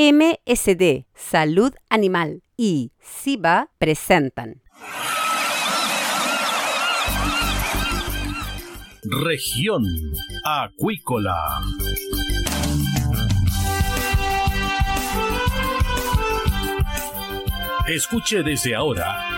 MSD, Salud Animal y SIBA presentan. Región Acuícola. Escuche desde ahora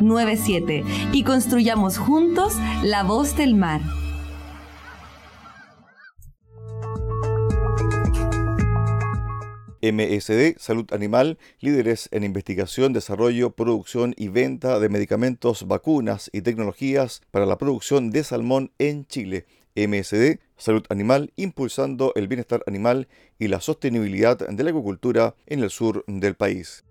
97 y construyamos juntos la voz del mar. MSD, Salud Animal, líderes en investigación, desarrollo, producción y venta de medicamentos, vacunas y tecnologías para la producción de salmón en Chile. MSD, Salud Animal, impulsando el bienestar animal y la sostenibilidad de la agricultura en el sur del país.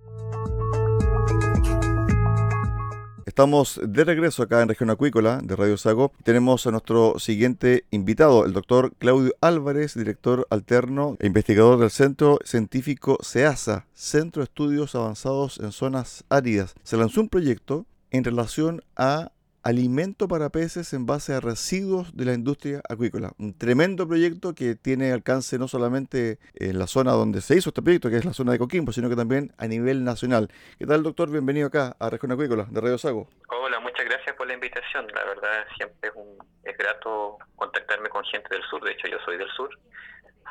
Estamos de regreso acá en Región Acuícola de Radio Sago. Tenemos a nuestro siguiente invitado, el doctor Claudio Álvarez, director alterno e investigador del Centro Científico SEASA, Centro de Estudios Avanzados en Zonas Áridas. Se lanzó un proyecto en relación a alimento para peces en base a residuos de la industria acuícola. Un tremendo proyecto que tiene alcance no solamente en la zona donde se hizo este proyecto, que es la zona de Coquimbo, sino que también a nivel nacional. ¿Qué tal, doctor? Bienvenido acá a Región Acuícola de Radio Sago. Hola, muchas gracias por la invitación. La verdad, siempre es, un, es grato contactarme con gente del sur. De hecho, yo soy del sur,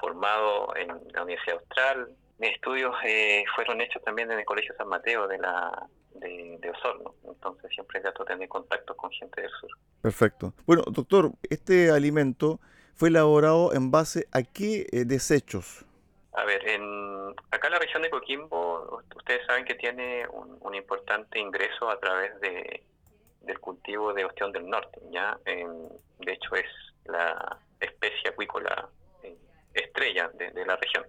formado en la Universidad Austral. Mis estudios eh, fueron hechos también en el Colegio San Mateo de la de, Osorno. Entonces siempre es gato tener contacto con gente del sur. Perfecto. Bueno, doctor, este alimento fue elaborado en base a qué eh, desechos? A ver, en, acá en la región de Coquimbo, ustedes saben que tiene un, importante ingreso a través de, del cultivo de ostión del norte. ya De hecho, es la especie acuícola eh, estrella de la región.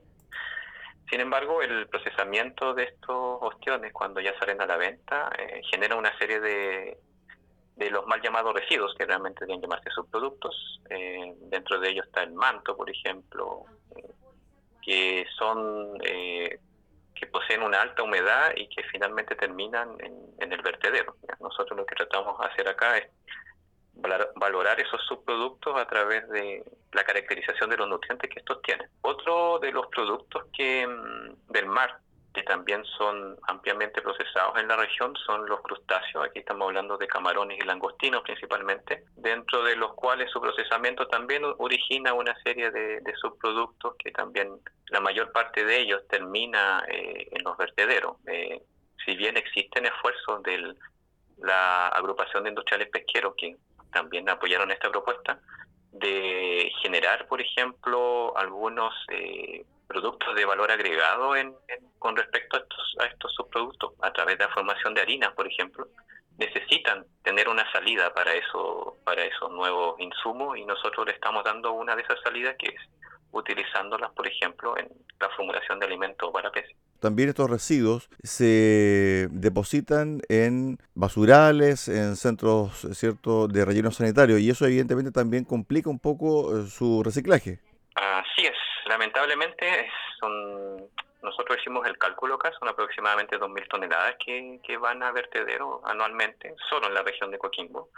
Sin embargo, el procesamiento de estos ostiones, cuando ya salen a la venta, eh, genera una serie de, de los mal llamados residuos, que realmente deben llamarse subproductos. Eh, dentro de ellos está el manto, por ejemplo, eh, que son que poseen una alta humedad y que finalmente terminan en, en el vertedero. Nosotros lo que tratamos de hacer acá es valorar esos subproductos a través de la caracterización de los nutrientes que estos tienen. Otro de los productos que mm, del mar que también son ampliamente procesados en la región son los crustáceos. Aquí estamos hablando de camarones y langostinos principalmente, dentro de los cuales su procesamiento también origina una serie de, subproductos que también la mayor parte de ellos termina eh, en los vertederos. Eh, si bien existen esfuerzos de la agrupación de industriales pesqueros que también apoyaron esta propuesta de generar, por ejemplo, algunos eh, productos de valor agregado en, con respecto a estos, a estos subproductos, a través de la formación de harinas, por ejemplo, necesitan tener una salida para eso, para esos nuevos insumos y nosotros le estamos dando una de esas salidas que es utilizándolas, por ejemplo, en la formulación de alimentos para peces. También estos residuos se depositan en basurales, en centros cierto de relleno sanitario y eso evidentemente también complica un poco eh, su reciclaje. Así es, lamentablemente son nosotros hicimos el cálculo acá, son aproximadamente 2.000 toneladas que, que van a vertedero anualmente, solo en la región de Coquimbo.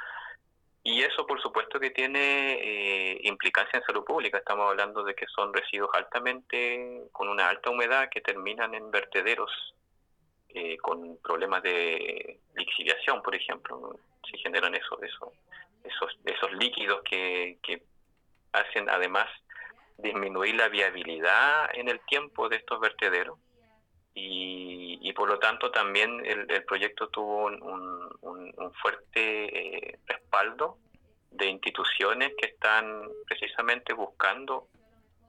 Y eso, por supuesto, que tiene eh, implicancia en salud pública. Estamos hablando de que son residuos altamente, con una alta humedad, que terminan en vertederos eh, con problemas de lixiviación, por ejemplo. Se generan eso, eso, esos, esos líquidos que hacen además disminuir la viabilidad en el tiempo de estos vertederos y, por lo tanto también el, proyecto tuvo un, fuerte eh, respaldo de instituciones que están precisamente buscando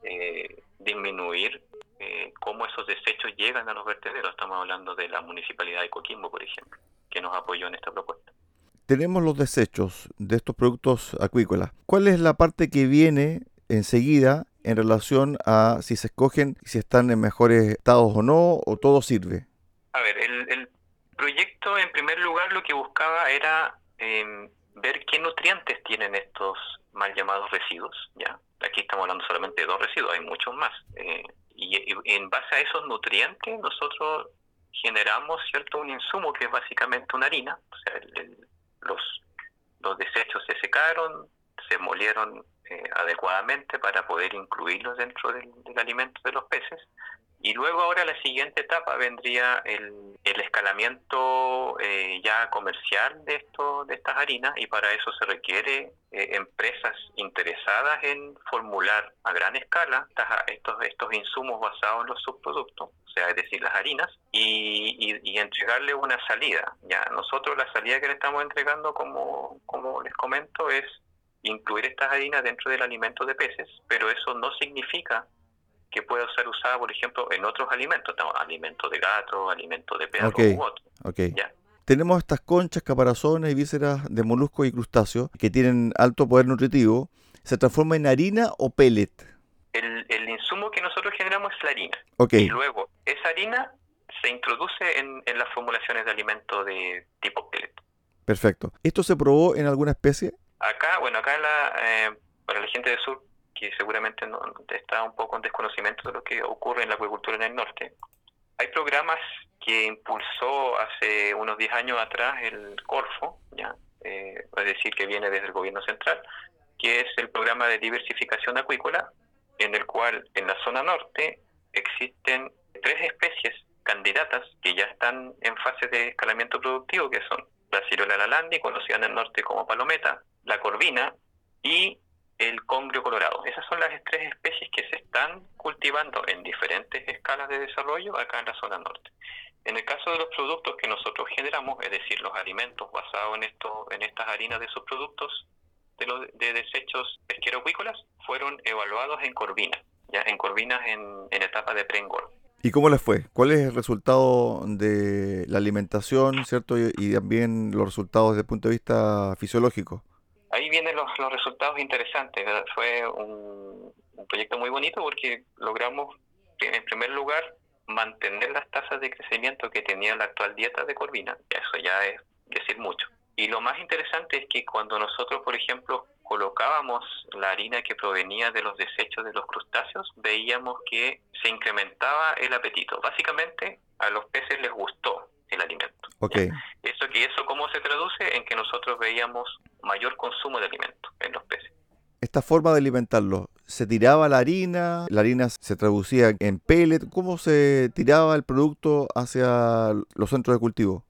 eh, disminuir eh, cómo esos desechos llegan a los vertederos. Estamos hablando de la Municipalidad de Coquimbo, por ejemplo, que nos apoyó en esta propuesta. Tenemos los desechos de estos productos acuícolas. ¿Cuál es la parte que viene enseguida en relación a si se escogen, si están en mejores estados o no, o todo sirve? A ver, el, proyecto en primer lugar lo que buscaba era em, ver qué nutrientes tienen estos mal llamados residuos. ya Aquí estamos hablando solamente de dos residuos, hay muchos más. Eh, y, en base a esos nutrientes nosotros generamos cierto un insumo que es básicamente una harina. O sea, los, los desechos se secaron, se molieron eh, adecuadamente para poder incluirlos dentro del, alimento de los peces. Y luego ahora la siguiente etapa vendría el, el escalamiento eh, ya comercial de, esto, de estas harinas y para eso se requiere eh, empresas interesadas en formular a gran escala estos, estos insumos basados en los subproductos, o sea, es decir, las harinas, y, y, entregarle una salida. Ya nosotros la salida que le estamos entregando, como, como les comento, es incluir estas harinas dentro del alimento de peces, pero eso no significa que pueda ser usada, por ejemplo, en otros alimentos, alimentos de gato, alimentos de perro u otro. Tenemos estas conchas, caparazones y vísceras de moluscos y crustáceos que tienen alto poder nutritivo. ¿Se transforma en harina o pellet? El, el insumo que nosotros generamos es la harina. Y luego, esa harina se introduce en, en las formulaciones de alimentos de tipo pellet. Perfecto. ¿Esto se probó en alguna especie? Acá, bueno, acá la, eh, para la gente del sur, que seguramente no, está un poco en desconocimiento de lo que ocurre en la acuicultura en el norte, hay programas que impulsó hace unos 10 años atrás el Corfo. Eh, es decir, que viene desde el gobierno central, que es el programa de diversificación acuícola, en el cual en la zona norte existen tres especies candidatas que ya están en fase de escalamiento productivo, que son la ciruela lalandi, conocida en el norte como palometa, la corvina y el congrio colorado. Esas son las tres especies que se están cultivando en diferentes escalas de desarrollo acá en la zona norte. En el caso de los productos que nosotros generamos, es decir, los alimentos basados en esto, en estas harinas de subproductos de, los, de desechos pesquero-acuícolas, fueron evaluados en corvina, ya en corvinas en, en etapa de pre-engordo. ¿Y cómo les fue? ¿Cuál es el resultado de la alimentación, cierto? Y, también los resultados desde el punto de vista fisiológico. Los, resultados interesantes. Fue un, proyecto muy bonito porque logramos, en primer lugar, mantener las tasas de crecimiento que tenía la actual dieta de Corvina. Eso ya es decir mucho. Y lo más interesante es que cuando nosotros, por ejemplo, colocábamos la harina que provenía de los desechos de los crustáceos, veíamos que se incrementaba el apetito. Básicamente, a los peces les gustó el alimento. Okay. Eso que eso cómo se traduce en que nosotros veíamos mayor consumo de alimento en los peces. Esta forma de alimentarlo, ¿se tiraba la harina? ¿La harina se traducía en pellet? ¿Cómo se tiraba el producto hacia los centros de cultivo?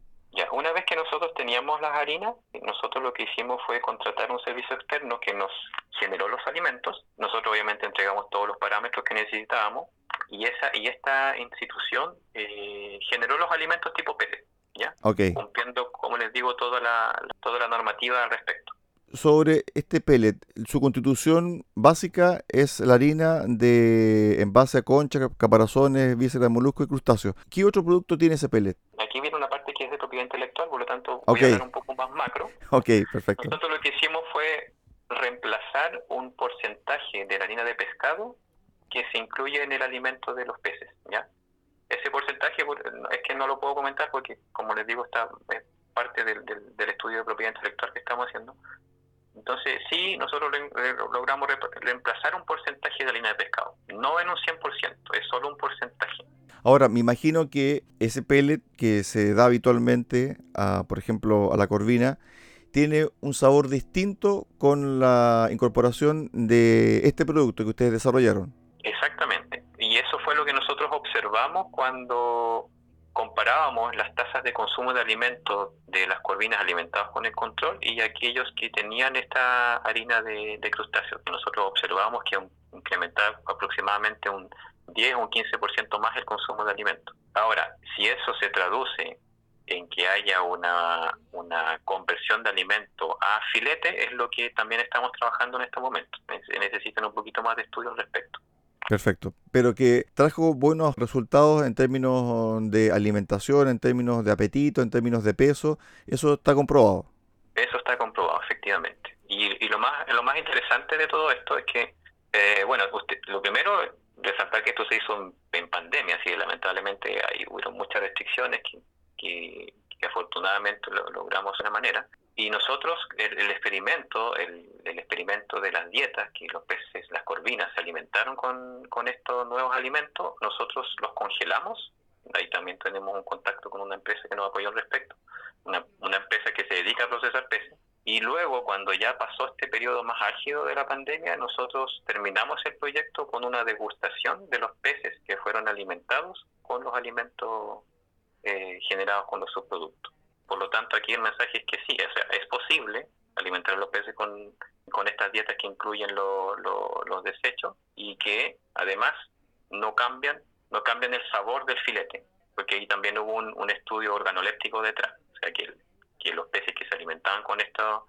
una vez que nosotros teníamos las harinas, nosotros lo que hicimos fue contratar un servicio externo que nos generó los alimentos. Nosotros obviamente entregamos todos los parámetros que necesitábamos y esa y esta institución eh, generó los alimentos tipo pellet, ¿ya? Okay. Cumpliendo, como les digo, toda la, toda la normativa al respecto. sobre este pellet. Su constitución básica es la harina de envase a concha, caparazones, vísceras, moluscos y crustáceos. ¿Qué otro producto tiene ese pellet? Aquí viene una parte que es de propiedad intelectual, por lo tanto voy a hablar un poco más macro. Ok, perfecto. Nosotros lo que hicimos fue reemplazar un porcentaje de la harina de pescado que se incluye en el alimento de los peces, ¿ya? Ese porcentaje es que no lo puedo comentar porque, como les digo, está es parte del, del, estudio de propiedad intelectual que estamos haciendo. Entonces, sí, nosotros logramos reemplazar un porcentaje de harina de pescado, no en un 100%, es solo un porcentaje. Ahora, me imagino que ese pellet que se da habitualmente, a, por ejemplo, a la corvina, tiene un sabor distinto con la incorporación de este producto que ustedes desarrollaron. Exactamente. Y eso fue lo que nosotros observamos cuando comparábamos las tasas de consumo de alimentos de las corvinas alimentadas con el control y aquellos que tenían esta harina de, crustáceos, que nosotros observamos que incrementaba aproximadamente un 10 o un 15% más el consumo de alimentos. Ahora, si eso se traduce en que haya una, una conversión de alimento a filete, es lo que también estamos trabajando en este momento. Necesitan un poquito más de estudio al respecto. Perfecto. Pero que trajo buenos resultados en términos de alimentación, en términos de apetito, en términos de peso. Eso está comprobado. Eso está comprobado, efectivamente. Y, lo más lo más interesante de todo esto es que, eh, bueno, usted, lo primero, resaltar que esto se hizo en, pandemia, así lamentablemente hay, hubo muchas restricciones que, que, afortunadamente lo logramos de una manera. Y nosotros, el, experimento, el, experimento de las dietas, que los peces, las corvinas se alimentaron con, con estos nuevos alimentos, nosotros los congelamos. Ahí también tenemos un contacto con una empresa que nos apoyó al respecto, una, una empresa que se dedica a procesar peces. Y luego, cuando ya pasó este periodo más álgido de la pandemia, nosotros terminamos el proyecto con una degustación de los peces que fueron alimentados con los alimentos eh, generados con los subproductos. Por lo tanto, aquí el mensaje es que sí, o sea, es posible alimentar a los peces con, con estas dietas que incluyen los desechos y que además no cambian no cambian el sabor del filete, porque ahí también hubo un, estudio organoléptico detrás, o sea, que, que los peces que se alimentaban con estos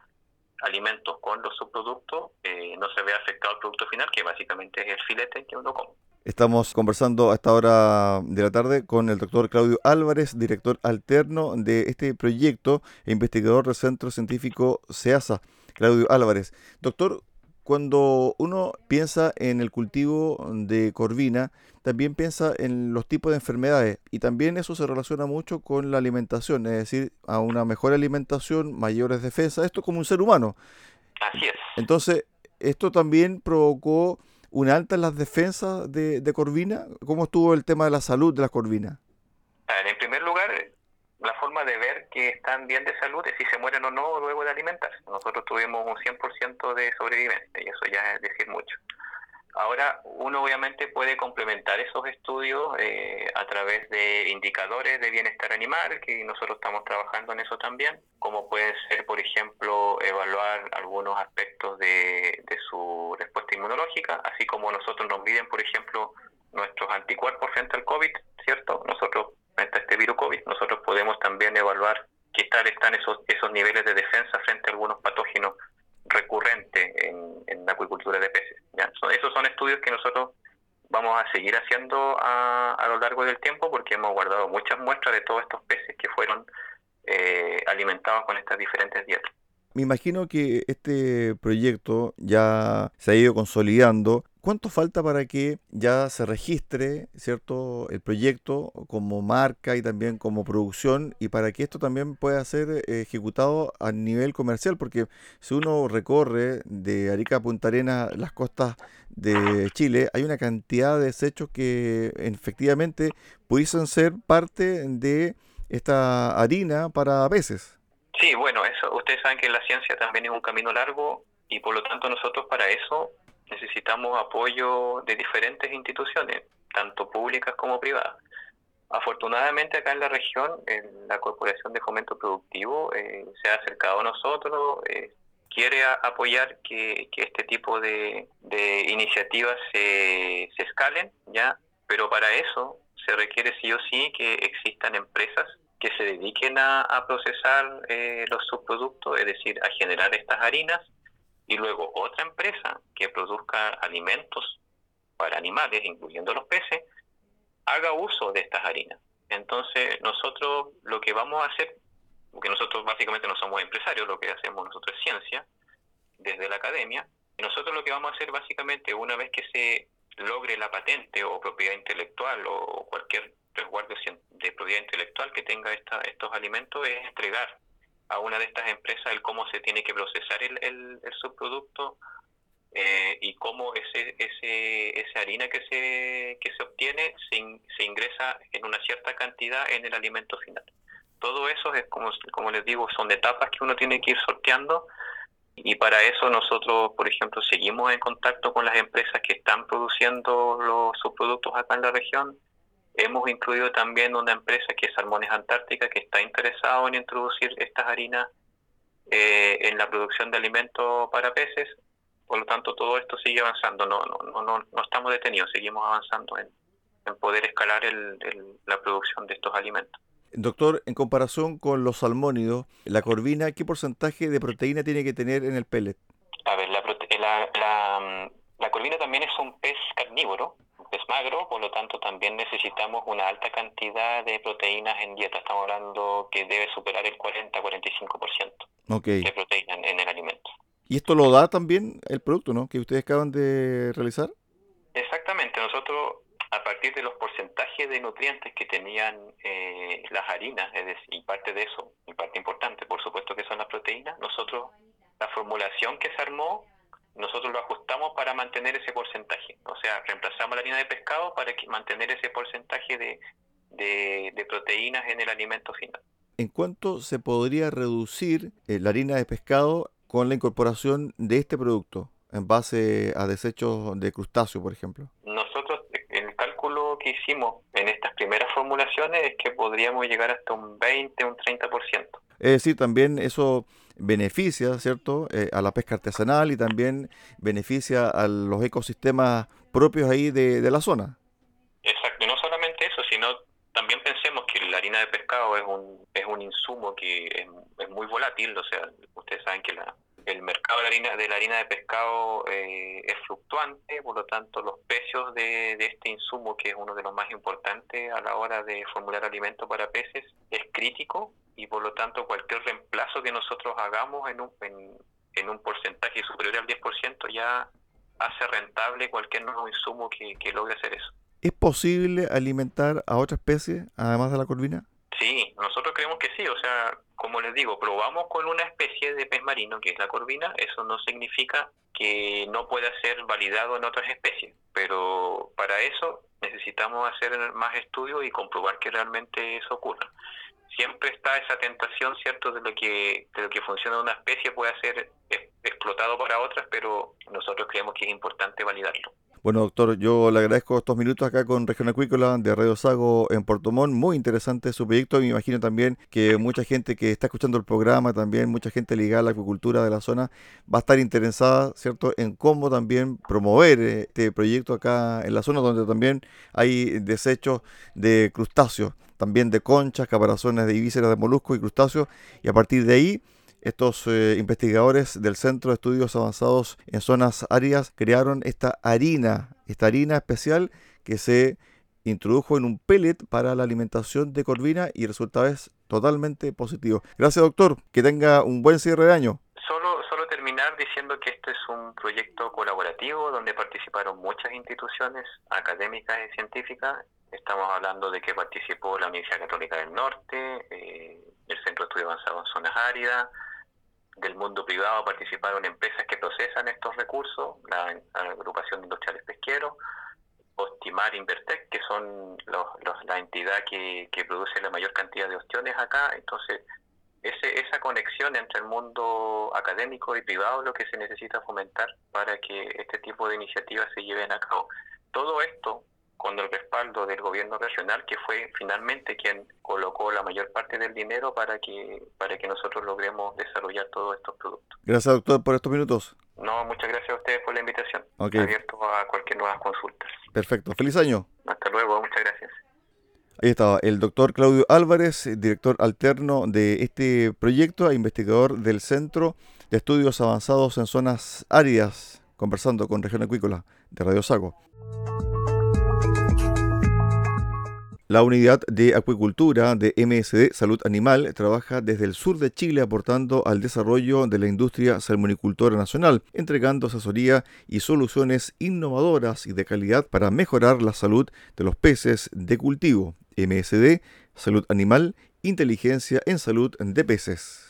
alimentos con los subproductos eh, no se ve afectado el producto final, que básicamente es el filete que uno come. Estamos conversando a esta hora de la tarde con el doctor Claudio Álvarez, director alterno de este proyecto e investigador del Centro Científico SEASA. Claudio Álvarez. Doctor, cuando uno piensa en el cultivo de corvina, también piensa en los tipos de enfermedades y también eso se relaciona mucho con la alimentación, es decir, a una mejor alimentación, mayores defensas, esto como un ser humano. Así es. Entonces, esto también provocó un alta en las defensas de, Corvina? ¿Cómo estuvo el tema de la salud de las Corvinas? En primer lugar, la forma de ver que están bien de salud si se mueren o no luego de alimentarse. Nosotros tuvimos un 100% de sobrevivencia y eso ya es decir mucho. Ahora, uno obviamente puede complementar esos estudios eh, a través de indicadores de bienestar animal, que nosotros estamos trabajando en eso también, como puede ser, por ejemplo, evaluar algunos aspectos de, de su respuesta inmunológica, así como nosotros nos miden, por ejemplo, nuestros anticuerpos frente al COVID, ¿cierto? Nosotros, frente a este virus COVID, nosotros podemos también evaluar qué tal están esos, esos niveles de defensa frente a algunos patógenos recurrentes en, la acuicultura de peces. esos son estudios que nosotros vamos a seguir haciendo a, a, lo largo del tiempo porque hemos guardado muchas muestras de todos estos peces que fueron eh, alimentados con estas diferentes dietas. Me imagino que este proyecto ya se ha ido consolidando. ¿Cuánto falta para que ya se registre, cierto, el proyecto como marca y también como producción y para que esto también pueda ser ejecutado a nivel comercial? Porque si uno recorre de Arica a Punta Arenas las costas de Chile, hay una cantidad de desechos que efectivamente pudiesen ser parte de esta harina para peces. Sí, bueno, eso ustedes saben que la ciencia también es un camino largo y por lo tanto nosotros para eso necesitamos apoyo de diferentes instituciones, tanto públicas como privadas. Afortunadamente acá en la región, la Corporación de Fomento Productivo eh, se ha acercado a nosotros, eh, quiere apoyar que, este tipo de, iniciativas se, se escalen, ya, pero para eso se requiere sí o sí que existan empresas que se dediquen a, procesar eh, los subproductos, es decir, a generar estas harinas, y luego otra empresa que produzca alimentos para animales, incluyendo los peces, haga uso de estas harinas. Entonces, nosotros lo que vamos a hacer, porque nosotros básicamente no somos empresarios, lo que hacemos nosotros es ciencia, desde la academia, y nosotros lo que vamos a hacer básicamente, una vez que se logre la patente o propiedad intelectual o cualquier resguardo de propiedad intelectual que tenga esta, estos alimentos es entregar a una de estas empresas el cómo se tiene que procesar el, el, subproducto eh, y cómo ese, ese, esa harina que se, que se obtiene se, se, ingresa en una cierta cantidad en el alimento final. Todo eso es, como, como les digo, son etapas que uno tiene que ir sorteando y para eso nosotros, por ejemplo, seguimos en contacto con las empresas que están produciendo los subproductos acá en la región Hemos incluido también una empresa que es Salmones Antártica, que está interesado en introducir estas harinas eh, en la producción de alimentos para peces. Por lo tanto, todo esto sigue avanzando. No, no, no, no estamos detenidos, seguimos avanzando en, poder escalar la producción de estos alimentos. Doctor, en comparación con los salmónidos, la corvina, ¿qué porcentaje de proteína tiene que tener en el pellet? A ver, la, la, la, la corvina también es un pez carnívoro, es magro, por lo tanto también necesitamos una alta cantidad de proteínas en dieta. Estamos hablando que debe superar el 40-45% de proteína en, el alimento. ¿Y esto lo da también el producto, no? Que ustedes acaban de realizar. Exactamente. Nosotros, a partir de los porcentajes de nutrientes que tenían eh, las harinas, es decir, y parte de eso, y parte importante, por supuesto que son las proteínas, nosotros, la formulación que se armó nosotros lo ajustamos para mantener ese porcentaje. O sea, reemplazamos la harina de pescado para mantener ese porcentaje de, de, proteínas en el alimento final. ¿En cuánto se podría reducir eh, la harina de pescado con la incorporación de este producto en base a desechos de crustáceo, por ejemplo? Nosotros, el cálculo que hicimos en estas primeras formulaciones es que podríamos llegar hasta un 20, un 30%. Es decir, también eso beneficia, ¿cierto?, eh, a la pesca artesanal y también beneficia a los ecosistemas propios ahí de, la zona. Exacto, y no solamente eso, sino también pensemos que la harina de pescado es un, es un insumo que es, es muy volátil, o sea, ustedes saben que la, el mercado de la harina de, la harina de pescado eh, es fluctuante, por lo tanto los precios de, este insumo, que es uno de los más importantes a la hora de formular alimentos para peces, es crítico y por lo tanto cualquier reemplazo que nosotros hagamos en un, en, un porcentaje superior al 10% ya hace rentable cualquier nuevo insumo que, que logre hacer eso. ¿Es posible alimentar a otra especie además de la corvina? Sí, nosotros creemos que sí, o sea, como les digo, probamos con una especie de pez marino que es la corvina, eso no significa que no pueda ser validado en otras especies, pero para eso necesitamos hacer más estudios y comprobar que realmente eso ocurra. Siempre está esa tentación, ¿cierto?, de lo que, de lo que funciona una especie puede ser explotado para otras, pero nosotros creemos que es importante validarlo. Bueno, doctor, yo le agradezco estos minutos acá con Región Acuícola de Radio Sago en Puerto Montt. Muy interesante su proyecto. Me imagino también que mucha gente que está escuchando el programa, también mucha gente ligada a la acuicultura de la zona, va a estar interesada, ¿cierto?, en cómo también promover este proyecto acá en la zona donde también hay desechos de crustáceos, también de conchas, caparazones de vísceras de moluscos y crustáceos. Y a partir de ahí estos eh, investigadores del Centro de Estudios Avanzados en Zonas Áridas crearon esta harina, esta harina especial que se introdujo en un pellet para la alimentación de corvina y el resultado es totalmente positivo. Gracias doctor, que tenga un buen cierre de año. Solo, solo terminar diciendo que este es un proyecto colaborativo donde participaron muchas instituciones académicas y científicas. Estamos hablando de que participó la Universidad Católica del Norte, eh, el Centro de Estudios Avanzados en Zonas Áridas, del mundo privado participaron empresas que procesan estos recursos, la, agrupación de industriales pesqueros, Ostimar Invertec, que son la entidad que, produce la mayor cantidad de ostiones acá. Entonces, esa conexión entre el mundo académico y privado es lo que se necesita fomentar para que este tipo de iniciativas se lleven a cabo. Todo esto con el respaldo del gobierno regional, que fue finalmente quien colocó la mayor parte del dinero para que, para que nosotros logremos desarrollar todos estos productos. Gracias, doctor, por estos minutos. No, muchas gracias a ustedes por la invitación. Okay. Abierto a cualquier nueva consulta. Perfecto. Feliz año. Hasta luego, muchas gracias. Ahí estaba el doctor Claudio Álvarez, director alterno de este proyecto e investigador del Centro de Estudios Avanzados en Zonas Áridas, conversando con Región Acuícola de Radio Sago. La unidad de acuicultura de MSD Salud Animal trabaja desde el sur de Chile aportando al desarrollo de la industria salmonicultora nacional, entregando asesoría y soluciones innovadoras y de calidad para mejorar la salud de los peces de cultivo. MSD Salud Animal, inteligencia en salud de peces.